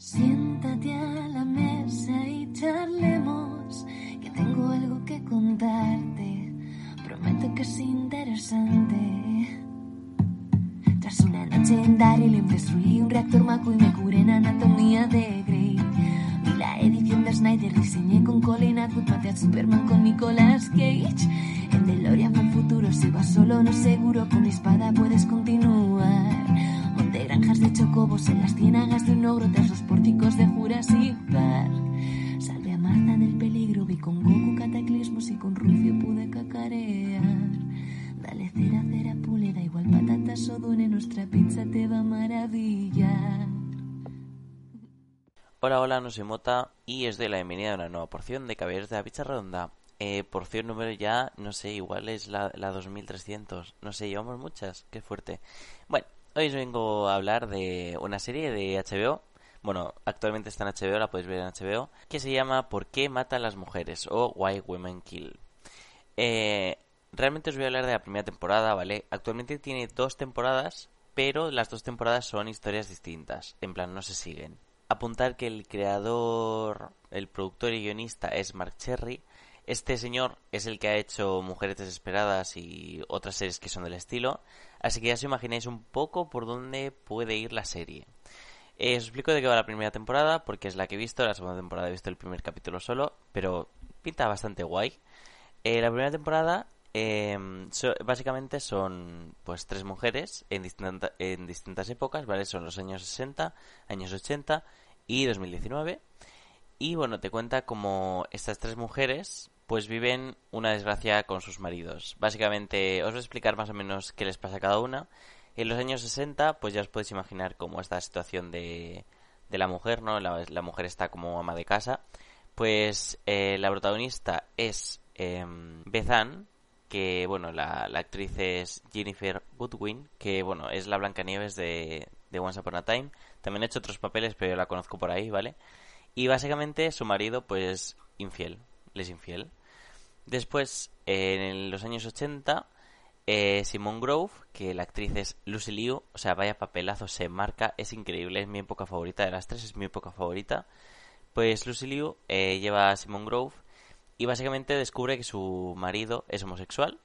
Siéntate a la mesa y charlemos, que tengo algo que contarte. Prometo que es interesante. Tras una noche en Daryl destruí un reactor Maco y me curé en anatomía de Grey. Vi la edición de Snyder, diseñé con Colin Atwood, a Superman con Nicolas Cage. En DeLorean el futuro, si vas solo no seguro, con mi espada puedes continuar. De chocobos en las ciénagas de un ogro tras los pórticos de Jurassic Park. Salve a Marta del peligro, vi con Goku cataclismos y con Rufio pude cacarear. Dale cera, cera, pule, da igual patatas o dune, nuestra pizza te va maravillar. Hola, hola, no soy Mota y os doy la bienvenida a una nueva porción de Caballeros de la Pizza Redonda. Eh, porción número ya, no sé, igual es la, la 2300. No sé, llevamos muchas, qué fuerte. Bueno, hoy os vengo a hablar de una serie de HBO. Bueno, actualmente está en HBO, la podéis ver en HBO. Que se llama ¿Por qué matan las mujeres? o Why Women Kill. Eh, realmente os voy a hablar de la primera temporada, ¿vale? Actualmente tiene dos temporadas, pero las dos temporadas son historias distintas. En plan, no se siguen. Apuntar que el creador, el productor y guionista es Mark Cherry. Este señor es el que ha hecho Mujeres Desesperadas y otras series que son del estilo. Así que ya os imagináis un poco por dónde puede ir la serie. Eh, os explico de qué va la primera temporada, porque es la que he visto. La segunda temporada he visto el primer capítulo solo, pero pinta bastante guay. Eh, la primera temporada so- básicamente son pues tres mujeres en, en distintas épocas, ¿vale? Son los años 60, años 80 y 2019. Y bueno, te cuenta como estas tres mujeres pues viven una desgracia con sus maridos. Básicamente os voy a explicar más o menos qué les pasa a cada una. En los años 60 pues ya os podéis imaginar cómo esta situación de, de la mujer, ¿no? La, la mujer está como ama de casa. Pues eh, la protagonista es eh, Beth Ann, que bueno, la, la actriz es Jennifer Goodwin, que bueno, es la Blancanieves de, de Once Upon a Time. También ha hecho otros papeles, pero yo la conozco por ahí, ¿vale? Y básicamente su marido, pues, infiel, le es infiel. Después, en los años 80, eh, Simone Grove, que la actriz es Lucy Liu, o sea, vaya papelazo, se marca, es increíble, es mi época favorita de las tres, es mi época favorita. Pues Lucy Liu eh, lleva a Simone Grove y básicamente descubre que su marido es homosexual.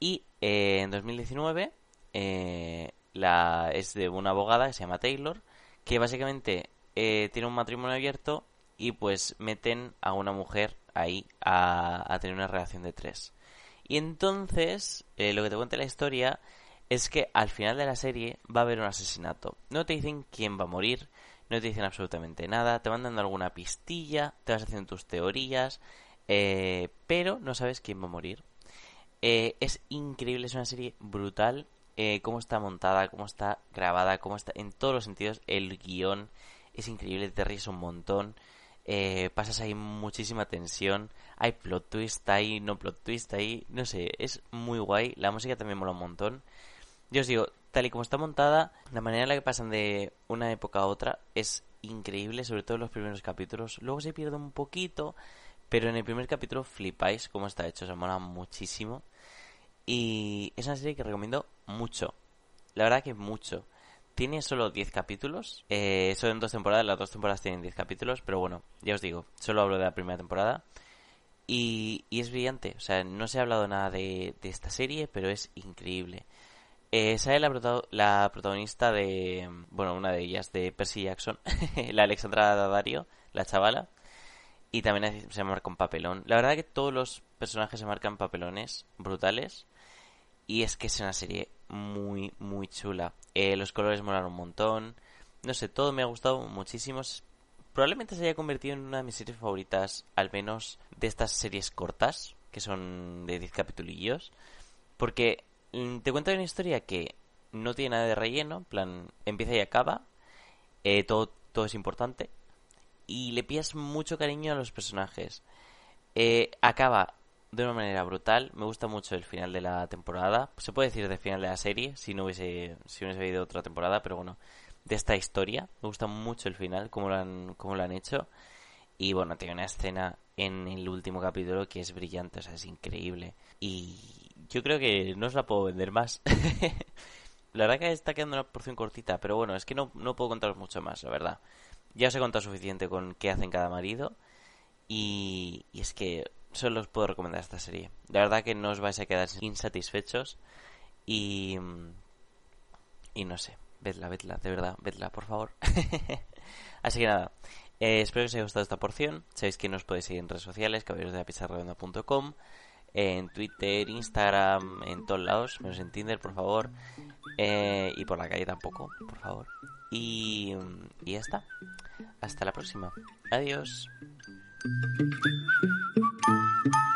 Y eh, en 2019 eh, la, es de una abogada que se llama Taylor, que básicamente tiene un matrimonio abierto y pues meten a una mujer ahí a, a tener una relación de tres. Y entonces, eh, lo que te cuenta la historia es que al final de la serie va a haber un asesinato. No te dicen quién va a morir, no te dicen absolutamente nada, te van dando alguna pistilla, te vas haciendo tus teorías, eh, pero no sabes quién va a morir. Eh, es increíble, es una serie brutal. eh, cómo está montada, cómo está grabada, cómo está en todos los sentidos. El guion es increíble, te ríes un montón. Eh, pasas ahí muchísima tensión. Hay plot twist ahí, no plot twist ahí. No sé, es muy guay. La música también mola un montón. Yo os digo, tal y como está montada, la manera en la que pasan de una época a otra es increíble, sobre todo en los primeros capítulos. Luego se pierde un poquito, pero en el primer capítulo flipáis cómo está hecho, se mola muchísimo. Y es una serie que recomiendo mucho. La verdad que mucho. Tiene solo 10 capítulos. Eh, son dos temporadas, las dos temporadas tienen 10 capítulos, pero bueno, ya os digo, solo hablo de la primera temporada. Y, y es brillante, o sea, no se ha hablado nada de, esta serie, pero es increíble. Eh, sale la, la protagonista de, bueno, una de ellas, de Percy Jackson, la Alexandra Daddario, la chavala, y también se marca un papelón. La verdad que todos los personajes se marcan papelones brutales, y es que es una serie muy, muy chula. Eh, los colores molan un montón, no sé, todo me ha gustado muchísimo. Probablemente se haya convertido en una de mis series favoritas, al menos de estas series cortas, que son de 10 capitulillos. Porque mm, te cuenta una historia que no tiene nada de relleno, en plan, empieza y acaba. eh, todo todo es importante y le pillas mucho cariño a los personajes. Eh, acaba de una manera brutal. Me gusta mucho el final de la temporada. Se puede decir del final de la serie, si no hubiese, si hubiese habido otra temporada, pero bueno, de esta historia. Me gusta mucho el final, como lo han, cómo lo han hecho. Y bueno, tiene una escena en el último capítulo que es brillante, o sea, es increíble. Y yo creo que no os la puedo vender más. la verdad que está quedando una porción cortita, pero bueno, es que no, no puedo contaros mucho más, la verdad. Ya os he contado suficiente con qué hacen cada marido. Y, y es que solo os puedo recomendar esta serie. La verdad que no os vais a quedar insatisfechos. Y. Y no sé. Vedla, vedla, de verdad, vedla, por favor. Así que nada. Eh, espero que os haya gustado esta porción. Sabéis que nos podéis seguir en redes sociales, caballeros de la en Twitter, Instagram, en todos lados, menos en Tinder, por favor. Eh, y por la calle tampoco, por favor. Y, y ya está. Hasta la próxima. Adiós. thank you